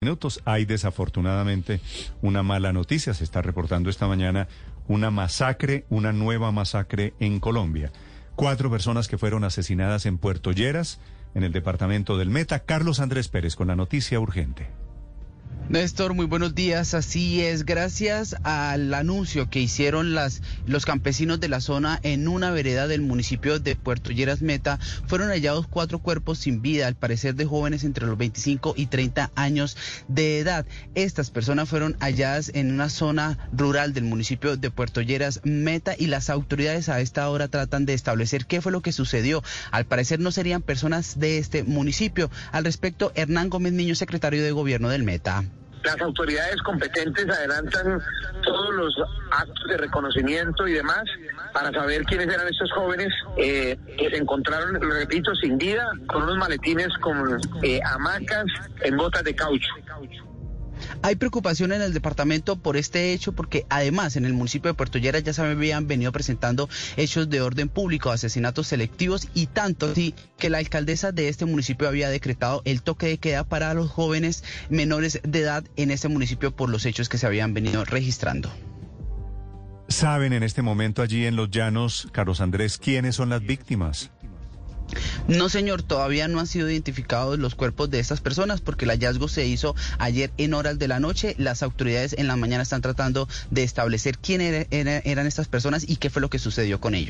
minutos. Hay desafortunadamente una mala noticia. Se está reportando esta mañana una masacre, una nueva masacre en Colombia. Cuatro personas que fueron asesinadas en Puerto Lleras, en el departamento del Meta. Carlos Andrés Pérez con la noticia urgente. Néstor, muy buenos días. Así es, gracias al anuncio que hicieron las, los campesinos de la zona en una vereda del municipio de Puerto Lleras Meta, fueron hallados cuatro cuerpos sin vida, al parecer de jóvenes entre los 25 y 30 años de edad. Estas personas fueron halladas en una zona rural del municipio de Puerto Lleras Meta y las autoridades a esta hora tratan de establecer qué fue lo que sucedió. Al parecer no serían personas de este municipio. Al respecto, Hernán Gómez Niño, secretario de Gobierno del Meta. Las autoridades competentes adelantan todos los actos de reconocimiento y demás para saber quiénes eran estos jóvenes eh, que se encontraron, repito, sin vida, con unos maletines con eh, hamacas en botas de caucho. Hay preocupación en el departamento por este hecho porque además en el municipio de Puerto Lleras ya se habían venido presentando hechos de orden público, asesinatos selectivos y tanto así que la alcaldesa de este municipio había decretado el toque de queda para los jóvenes menores de edad en este municipio por los hechos que se habían venido registrando. ¿Saben en este momento allí en Los Llanos, Carlos Andrés, quiénes son las víctimas? No, señor, todavía no han sido identificados los cuerpos de estas personas porque el hallazgo se hizo ayer en horas de la noche. Las autoridades en la mañana están tratando de establecer quién eran estas personas y qué fue lo que sucedió con ellos.